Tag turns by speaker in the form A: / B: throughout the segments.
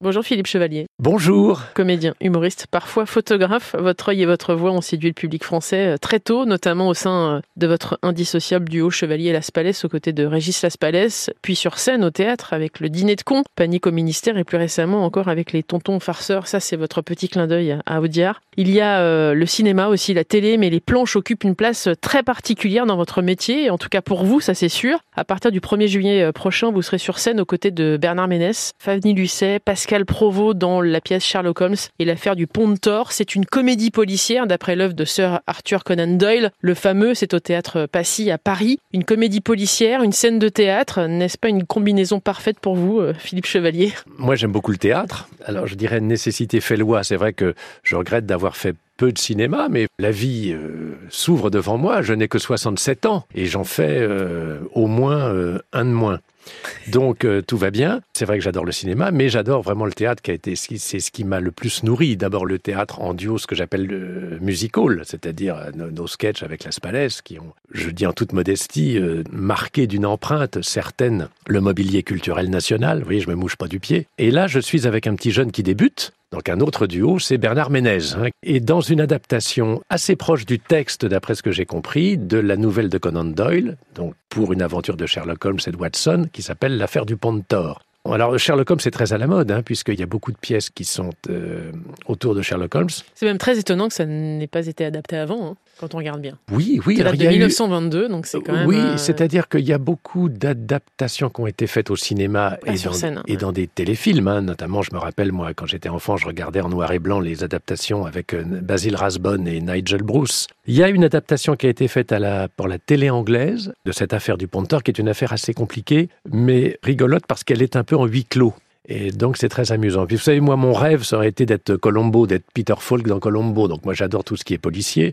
A: Bonjour Philippe Chevalier.
B: Bonjour.
A: Comédien, humoriste, parfois photographe. Votre œil et votre voix ont séduit le public français euh, très tôt, notamment au sein euh, de votre indissociable duo Chevalier Las Palais aux côtés de Régis Las Palais, puis sur scène au théâtre avec le dîner de cons, Panique au ministère et plus récemment encore avec les tontons farceurs. Ça, c'est votre petit clin d'œil à Audiard. Il y a euh, le cinéma aussi, la télé, mais les planches occupent une place très particulière dans votre métier, en tout cas pour vous, ça c'est sûr. À partir du 1er juillet prochain, vous serez sur scène aux côtés de Bernard Ménès, Fanny Lucet, Pascal Pascal Provost dans la pièce Sherlock Holmes et l'affaire du pont de Thor. C'est une comédie policière d'après l'œuvre de Sir Arthur Conan Doyle. Le fameux, c'est au théâtre Passy à Paris. Une comédie policière, une scène de théâtre. N'est-ce pas une combinaison parfaite pour vous, euh, Philippe Chevalier?
B: Moi, j'aime beaucoup le théâtre. Alors, je dirais nécessité fait loi. C'est vrai que je regrette d'avoir fait peu de cinéma, mais la vie euh, s'ouvre devant moi. Je n'ai que 67 ans et j'en fais euh, au moins un de moins. Donc euh, tout va bien. C'est vrai que j'adore le cinéma, mais j'adore vraiment le théâtre qui a été, c'est ce qui m'a le plus nourri. D'abord le théâtre en duo, ce que j'appelle le musical, c'est-à-dire euh, nos, sketchs avec Las Palais, qui ont, je dis en toute modestie, euh, marqué d'une empreinte certaine le mobilier culturel national. Vous voyez, je me mouche pas du pied. Et là, je suis avec un petit jeune qui débute, donc un autre duo, c'est Bernard Ménez. Hein. Et dans une adaptation assez proche du texte, d'après ce que j'ai compris, de la nouvelle de Conan Doyle, donc pour une aventure de Sherlock Holmes et de Watson, qui s'appelle L'affaire du pont Thor. Alors Sherlock Holmes c'est très à la mode, hein, puisqu'il y a beaucoup de pièces qui sont euh, autour de Sherlock Holmes.
A: C'est même très étonnant que ça n'ait pas été adapté avant, hein, quand on regarde bien.
B: Oui, oui.
A: C'est de 1922, donc c'est quand même...
B: Oui, euh, c'est-à-dire qu'il y a beaucoup d'adaptations qui ont été faites au cinéma et, dans, scène, et dans, des téléfilms. Hein. Notamment, je me rappelle, moi, quand j'étais enfant, je regardais en noir et blanc les adaptations avec euh, Basil Rathbone et Nigel Bruce. Il y a une adaptation qui a été faite à la, pour la télé anglaise de cette affaire du Ponteur, qui est une affaire assez compliquée, mais rigolote parce qu'elle est un peu en huis clos. Et donc c'est très amusant. Puis vous savez, moi, mon rêve, ça aurait été d'être Colombo, d'être Peter Falk dans Colombo. Donc moi, j'adore tout ce qui est policier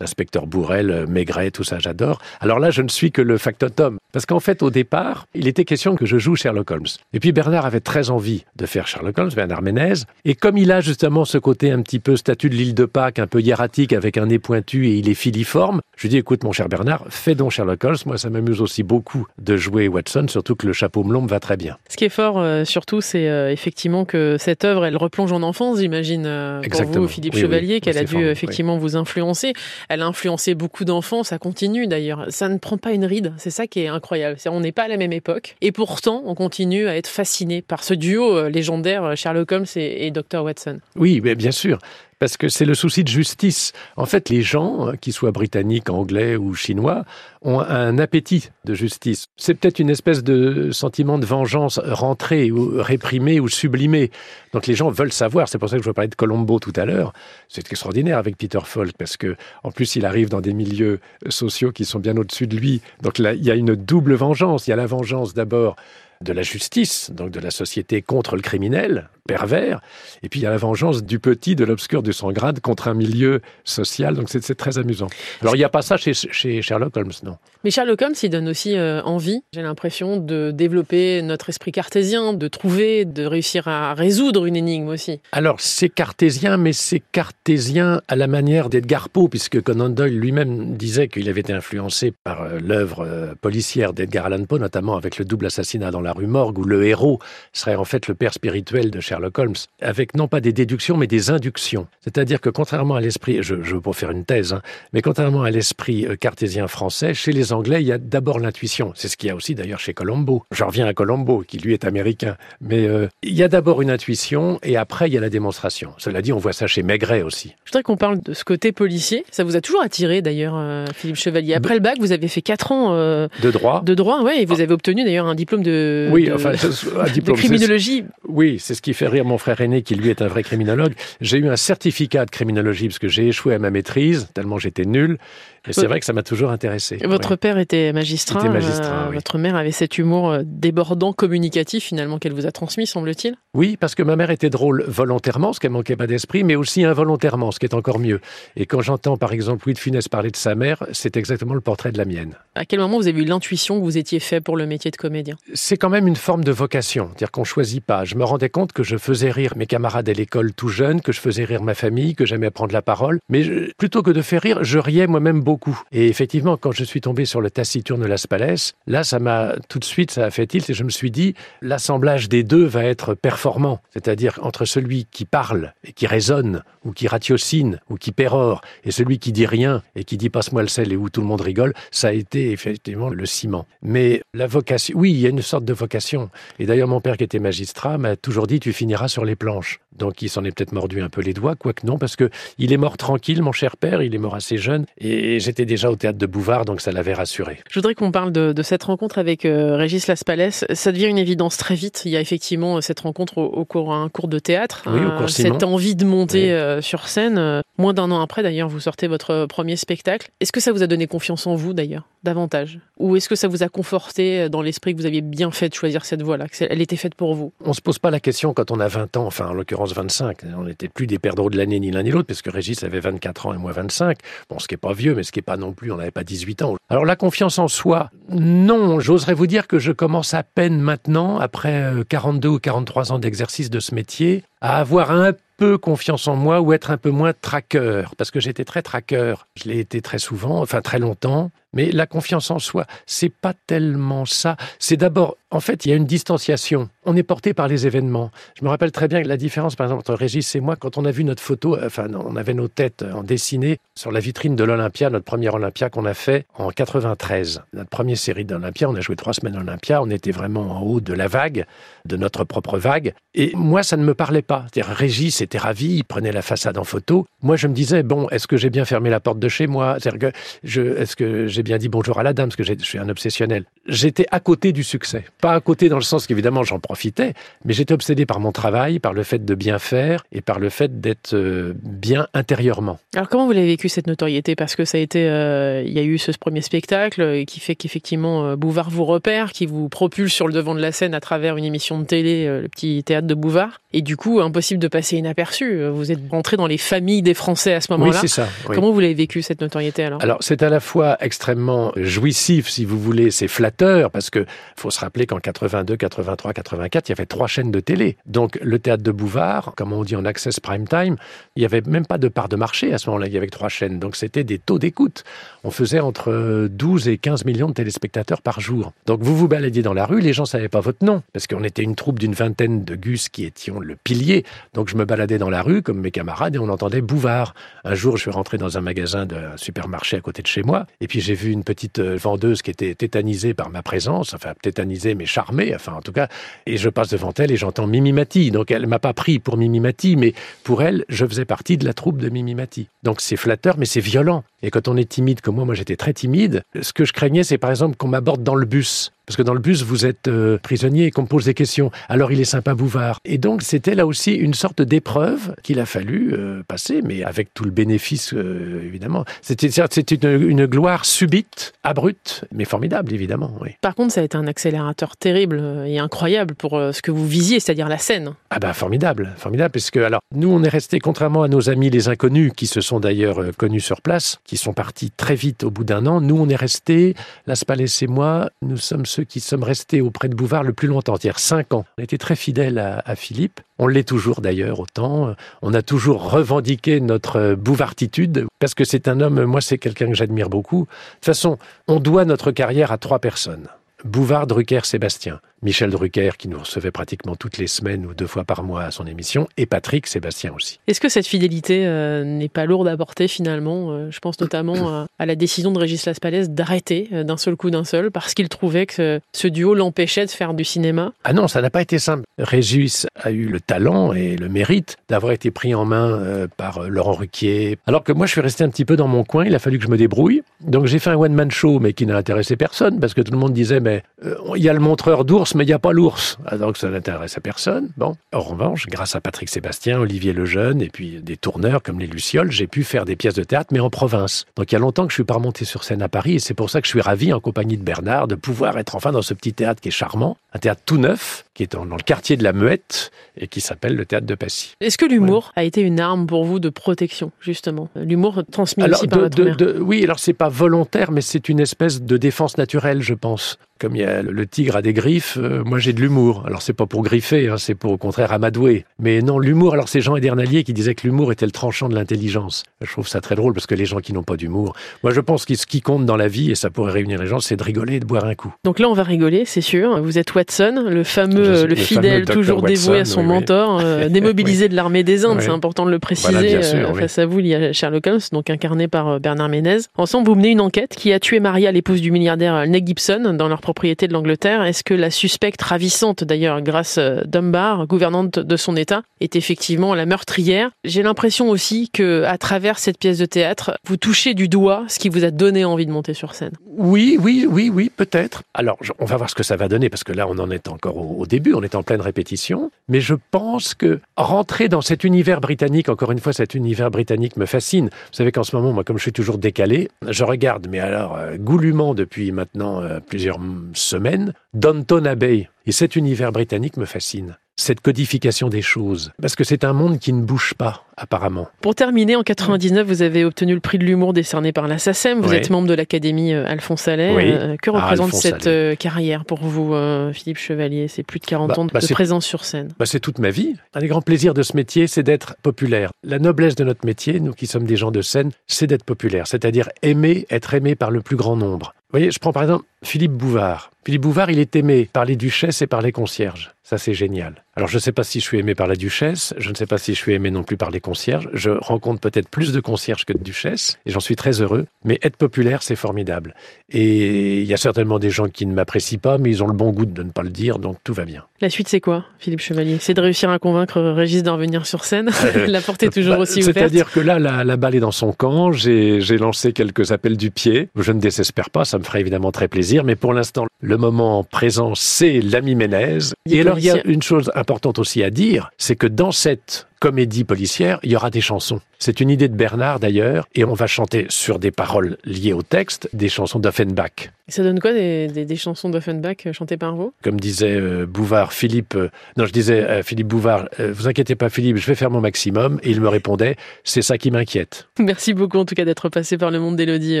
B: l'inspecteur Bourrel, euh, Maigret, tout ça, j'adore. Alors là, je ne suis que le factotum. Parce qu'en fait, au départ, il était question que je joue Sherlock Holmes. Et puis Bernard avait très envie de faire Sherlock Holmes, Bernard Ménez. Et comme il a justement ce côté un petit peu statut de l'île de Pâques, un peu hiératique, avec un nez pointu et il est filiforme, je lui dis, écoute, mon cher Bernard, fais donc Sherlock Holmes. Moi, ça m'amuse aussi beaucoup de jouer Watson, surtout que le chapeau melon me va très bien.
A: Ce qui est fort, euh, surtout, c'est euh, effectivement que cette œuvre, elle replonge en enfance, j'imagine, pour vous, Philippe Chevalier, qu'elle a dû effectivement vous influencer. Elle a influencé beaucoup d'enfants, ça continue d'ailleurs. Ça ne prend pas une ride, c'est ça qui est incroyable. on n'est pas à la même époque. Et pourtant, on continue à être fasciné par ce duo euh, légendaire euh, Sherlock Holmes et, et Dr. Watson.
B: Oui, mais bien sûr parce que c'est le souci de justice. En fait, les gens, euh, qu'ils soient britanniques, anglais ou chinois, ont un appétit de justice. C'est peut-être une espèce de sentiment de vengeance rentré ou réprimé ou sublimé. Donc les gens veulent savoir. C'est pour ça que je parlais de Colombo tout à l'heure. C'est extraordinaire avec Peter Falk parce que, en plus, il arrive dans des milieux sociaux qui sont bien au-dessus de lui. Donc là, il y a une double vengeance. Il y a la vengeance d'abord de la justice, donc de la société contre le criminel, pervers, et puis il y a la vengeance du petit, de l'obscur, du sans grade contre un milieu social, donc c'est très amusant. Alors il n'y a pas ça chez, Sherlock Holmes, non?
A: Mais Sherlock Holmes, il donne aussi euh, envie, j'ai l'impression, de développer notre esprit cartésien, de trouver, de réussir à résoudre une énigme aussi.
B: Alors c'est cartésien, mais c'est cartésien à la manière d'Edgar Poe, puisque Conan Doyle lui-même disait qu'il avait été influencé par euh, l'œuvre euh, policière d'Edgar Allan Poe, notamment avec le double assassinat dans la rue Morgue, où le héros serait en fait le père spirituel de Sherlock Holmes, avec non pas des déductions, mais des inductions. C'est-à-dire que contrairement à l'esprit, je, je veux pas faire une thèse, hein, mais contrairement à l'esprit euh, cartésien français, chez les Anglais, il y a d'abord l'intuition. C'est ce qu'il y a aussi d'ailleurs chez Colombo. Je reviens à Colombo, qui lui est américain. Mais euh, il y a d'abord une intuition et après il y a la démonstration. Cela dit, on voit ça chez Maigret aussi.
A: Je voudrais qu'on parle de ce côté policier. Ça vous a toujours attiré d'ailleurs, euh, Philippe Chevalier. Après le bac, vous avez fait 4 ans
B: de droit.
A: De droit, ouais, et vous avez obtenu d'ailleurs un diplôme de de,
B: oui,
A: de,
B: enfin, un diplôme,
A: de criminologie.
B: Oui, c'est ce qui fait rire mon frère aîné, qui lui est un vrai criminologue. J'ai eu un certificat de criminologie parce que j'ai échoué à ma maîtrise, tellement j'étais nul. Et c'est vrai que ça m'a toujours intéressé.
A: Votre
B: oui.
A: père était magistrat.
B: Était magistrat
A: euh,
B: oui.
A: Votre mère avait cet humour euh, débordant, communicatif, finalement, qu'elle vous a transmis, semble-t-il
B: Oui, parce que ma mère était drôle volontairement, ce qu'elle manquait pas d'esprit, mais aussi involontairement, ce qui est encore mieux. Et quand j'entends, par exemple, Louis de Funès parler de sa mère, c'est exactement le portrait de la mienne.
A: À quel moment vous avez eu l'intuition que vous étiez fait pour le métier de comédien?
B: C'est quand même une forme de vocation, c'est-à-dire qu'on choisit pas. Je me rendais compte que je faisais rire mes camarades à l'école tout jeunes, que je faisais rire ma famille, que j'aimais prendre la parole, mais je, plutôt que de faire rire, je riais moi-même beaucoup. Et effectivement, quand je suis tombé sur le taciturne Las Palais, là, ça m'a tout de suite, ça a fait tilt et je me suis dit, l'assemblage des deux va être performant. C'est-à-dire entre celui qui parle et qui raisonne, ou qui ratiocine, ou qui pérore, et celui qui dit rien et qui dit passe-moi le sel et où tout le monde rigole, ça a été effectivement le ciment. Mais la vocation, oui, il y a une sorte de vocation. Et d'ailleurs, mon père qui était magistrat m'a toujours dit, tu finiras sur les planches. Donc il s'en est peut-être mordu un peu les doigts, quoique non, parce que il est mort tranquille, mon cher père, il est mort assez jeune, et j'étais déjà au théâtre de Bouvard, donc ça l'avait rassuré.
A: Je voudrais qu'on parle de, de, cette rencontre avec euh, Régis Laspalès. Ça devient une évidence très vite. Il y a effectivement cette rencontre au, au cours un cours de théâtre,
B: oui, au cours
A: cette envie de monter
B: oui.
A: euh, sur scène. Euh, moins d'un an après, d'ailleurs, vous sortez votre premier spectacle. Est-ce que ça vous a donné confiance en vous, d'ailleurs, davantage? Ou est-ce que ça vous a conforté dans l'esprit que vous aviez bien fait de choisir cette voie-là, qu'elle était faite pour vous?
B: On se pose pas la question quand on a 20 ans, enfin en l'occurrence 25. On n'était plus des perdreaux de l'année ni l'un ni l'autre, parce que Régis avait 24 ans et moi 25. Bon, ce qui est pas vieux, mais ce qui est pas non plus, on n'avait pas 18 ans. Alors la confiance en soi, non, j'oserais vous dire que je commence à peine maintenant, après 42 ou 43 ans d'exercice de ce métier, à avoir un peu confiance en moi ou être un peu moins traqueur, parce que j'étais très traqueur. Je l'ai été très souvent, enfin très longtemps. Mais la confiance en soi, c'est pas tellement ça. C'est d'abord, en fait, il y a une distanciation. On est porté par les événements. Je me rappelle très bien la différence, par exemple, entre Régis et moi, quand on a vu notre photo, enfin, on avait nos têtes en dessiné sur la vitrine de l'Olympia, notre premier Olympia qu'on a fait en 93. Notre première série d'Olympia, on a joué trois semaines Olympia. On était vraiment en haut de la vague, de notre propre vague. Et moi, ça ne me parlait pas. C'est-à-dire, Régis était ravi, il prenait la façade en photo. Moi, je me disais, bon, est-ce que j'ai bien fermé la porte de chez moi? Est-ce que j'ai bien dit bonjour à la dame, parce que je suis un obsessionnel. J'étais à côté du succès. Pas à côté dans le sens qu'évidemment j'en profitais, mais j'étais obsédé par mon travail, par le fait de bien faire et par le fait d'être euh, bien intérieurement.
A: Alors comment vous l'avez vécu cette notoriété? Parce que ça a été, euh, il y a eu ce premier spectacle qui fait qu'effectivement euh, Bouvard vous repère, qui vous propulse sur le devant de la scène à travers une émission de télé, euh, le petit théâtre de Bouvard. Et du coup, impossible de passer inaperçu. Vous êtes rentré dans les familles des Français à ce moment-là.
B: Oui, c'est ça. Oui.
A: Comment vous l'avez vécu cette notoriété alors?
B: Alors c'est à la fois extrêmement jouissif, si vous voulez, c'est flatteur, parce que faut se rappeler qu'en 82, 83, 84, il y avait trois chaînes de télé. Donc le théâtre de Bouvard, comme on dit en access prime time, il n'y avait même pas de part de marché à ce moment-là, il y avait trois chaînes. Donc c'était des taux d'écoute. On faisait entre 12 et 15 millions de téléspectateurs par jour. Donc vous vous baladiez dans la rue, les gens ne savaient pas votre nom, parce qu'on était une troupe d'une vingtaine de gus qui étions le pilier. Donc je me baladais dans la rue comme mes camarades et on entendait Bouvard. Un jour, je suis rentré dans un magasin d'un supermarché à côté de chez moi, et puis j'ai vu une petite vendeuse qui était tétanisée par ma présence, enfin tétanisée mais charmée, enfin en tout cas, et je passe devant elle et j'entends Mimimati. Donc elle m'a pas pris pour Mimimati, mais pour elle, je faisais partie de la troupe de Mimimati. Donc c'est flatteur, mais c'est violent. Et quand on est timide comme moi, moi j'étais très timide, ce que je craignais, c'est par exemple qu'on m'aborde dans le bus. Parce que dans le bus, vous êtes euh, prisonnier et qu'on me pose des questions. Alors il est sympa Bouvard. Et donc c'était là aussi une sorte d'épreuve qu'il a fallu euh, passer, mais avec tout le bénéfice, euh, évidemment. C'était une, une, gloire subite, abrupte, mais formidable, évidemment. Oui.
A: Par contre, ça a été un accélérateur terrible et incroyable pour ce que vous visiez, c'est-à-dire la scène.
B: Ah ben formidable, formidable, parce que alors nous on est resté contrairement à nos amis les inconnus qui se sont d'ailleurs connus sur place, qui sont partis très vite au bout d'un an. Nous on est restés, Las Palais et moi, nous sommes ceux qui sommes restés auprès de Bouvard le plus longtemps, c'est-à-dire cinq ans. On était très fidèles à, à Philippe. On l'est toujours d'ailleurs autant. On a toujours revendiqué notre bouvartitude parce que c'est un homme, moi c'est quelqu'un que j'admire beaucoup. De toute façon, on doit notre carrière à trois personnes. Bouvard, Drucker, Sébastien. Michel Drucker, qui nous recevait pratiquement toutes les semaines ou deux fois par mois à son émission, et Patrick Sébastien aussi.
A: Est-ce que cette fidélité euh, n'est pas lourde à porter finalement euh, Je pense notamment à, à, la décision de Régis Laspalès d'arrêter euh, d'un seul coup d'un seul, parce qu'il trouvait que ce duo l'empêchait de faire du cinéma?
B: Ah non, ça n'a pas été simple. Régis a eu le talent et le mérite d'avoir été pris en main par Laurent Ruquier, alors que moi je suis resté un petit peu dans mon coin, il a fallu que je me débrouille. Donc j'ai fait un one-man show, mais qui n'a intéressé personne, parce que tout le monde disait, mais il y a le montreur d'ours, mais il n'y a pas l'ours. Ah, donc ça n'intéresse à personne. Bon. En revanche, grâce à Patrick Sébastien, Olivier Lejeune et puis des tourneurs comme les Lucioles, j'ai pu faire des pièces de théâtre, mais en province. Donc il y a longtemps que je suis pas remonté sur scène à Paris et c'est pour ça que je suis ravi en compagnie de Bernard de pouvoir être enfin dans ce petit théâtre qui est charmant, un théâtre tout neuf qui est dans le quartier de la Muette et qui s'appelle le théâtre de Passy.
A: Est-ce que l'humour a été une arme pour vous de protection, justement? L'humour transmis aussi par
B: mère. Oui, alors c'est pas volontaire, mais c'est une espèce de défense naturelle, je pense comme il y a le tigre a des griffes, euh, moi j'ai de l'humour. Alors c'est pas pour griffer, hein, c'est pour au contraire amadouer. Mais non, l'humour, alors c'est Jean Edernalier qui disait que l'humour était le tranchant de l'intelligence. Je trouve ça très drôle parce que les gens qui n'ont pas d'humour, moi je pense que ce qui compte dans la vie, et ça pourrait réunir les gens, c'est de rigoler et de boire un coup.
A: Donc là on va rigoler, c'est sûr. Vous êtes Watson, le fameux, le, fidèle, toujours dévoué à son mentor, euh, démobilisé de l'armée des Indes, c'est important de le préciser. Euh, face à vous, il y a Sherlock Holmes, donc incarné par Bernard Ménez. Ensemble, vous menez une enquête qui a tué Maria, l'épouse du milliardaire Nick Gibson, dans leur propriété de l'Angleterre. Est-ce que la suspecte ravissante, d'ailleurs, grâce euh, Dunbar, gouvernante de son État, est effectivement la meurtrière? J'ai l'impression aussi que, à travers cette pièce de théâtre, vous touchez du doigt ce qui vous a donné envie de monter sur scène.
B: Oui, oui, oui, oui, peut-être. Alors, on va voir ce que ça va donner, parce que là, on en est encore au, début, on est en pleine répétition. Mais je pense que rentrer dans cet univers britannique, encore une fois, cet univers britannique me fascine. Vous savez qu'en ce moment, moi, comme je suis toujours décalé, je regarde, mais alors, euh, goulûment depuis maintenant euh, plusieurs semaines, Downton Abbey. Et cet univers britannique me fascine cette codification des choses. Parce que c'est un monde qui ne bouge pas, apparemment.
A: Pour terminer, en 99, vous avez obtenu le prix de l'humour décerné par la SACEM. Vous êtes membre de l'Académie euh, Alphonse Allais. Euh, que ah, représente cette euh, carrière pour vous, Philippe Chevalier? C'est plus de 40 bah, ans de, bah, présence sur scène.
B: Bah, c'est toute ma vie. Un des grands plaisirs de ce métier, c'est d'être populaire. La noblesse de notre métier, nous qui sommes des gens de scène, c'est d'être populaire. C'est-à-dire aimer, être aimé par le plus grand nombre. Vous voyez, je prends par exemple Philippe Bouvard. Philippe Bouvard, il est aimé par les duchesses et par les concierges. Ça, c'est génial. Alors, je ne sais pas si je suis aimé par la duchesse, je ne sais pas si je suis aimé non plus par les concierges. Je rencontre peut-être plus de concierges que de duchesses, et j'en suis très heureux. Mais être populaire, c'est formidable. Et il y a certainement des gens qui ne m'apprécient pas, mais ils ont le bon goût de ne pas le dire, donc tout va bien.
A: La suite, c'est quoi, Philippe Chevalier? C'est de réussir à convaincre Régis d'en revenir sur scène? La porte est toujours bah, aussi
B: ouverte? C'est-à-dire que là, la, la, balle est dans son camp. J'ai lancé quelques appels du pied. Je ne désespère pas, ça me ferait évidemment très plaisir. Mais pour l'instant, le moment présent, c'est l'ami Ménez. Et alors, il y a une chose importante aussi à dire, c'est que dans cette comédie policière, il y aura des chansons. C'est une idée de Bernard d'ailleurs, et on va chanter sur des paroles liées au texte des chansons d'Offenbach.
A: Ça donne quoi des, des, chansons d'Offenbach euh, chantées par vous?
B: Comme disait euh, Bouvard, Philippe, euh, non je disais Philippe Bouvard, vous inquiétez pas Philippe, je vais faire mon maximum, et il me répondait, c'est ça qui m'inquiète.
A: Merci beaucoup en tout cas d'être passé par le monde d'Élodie,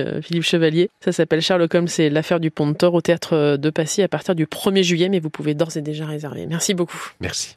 A: Philippe Chevalier. Ça s'appelle Sherlock Holmes, c'est l'affaire du pont de Thor au théâtre de Passy à partir du 1er juillet, mais vous pouvez d'ores et déjà réserver. Merci beaucoup.
B: Merci.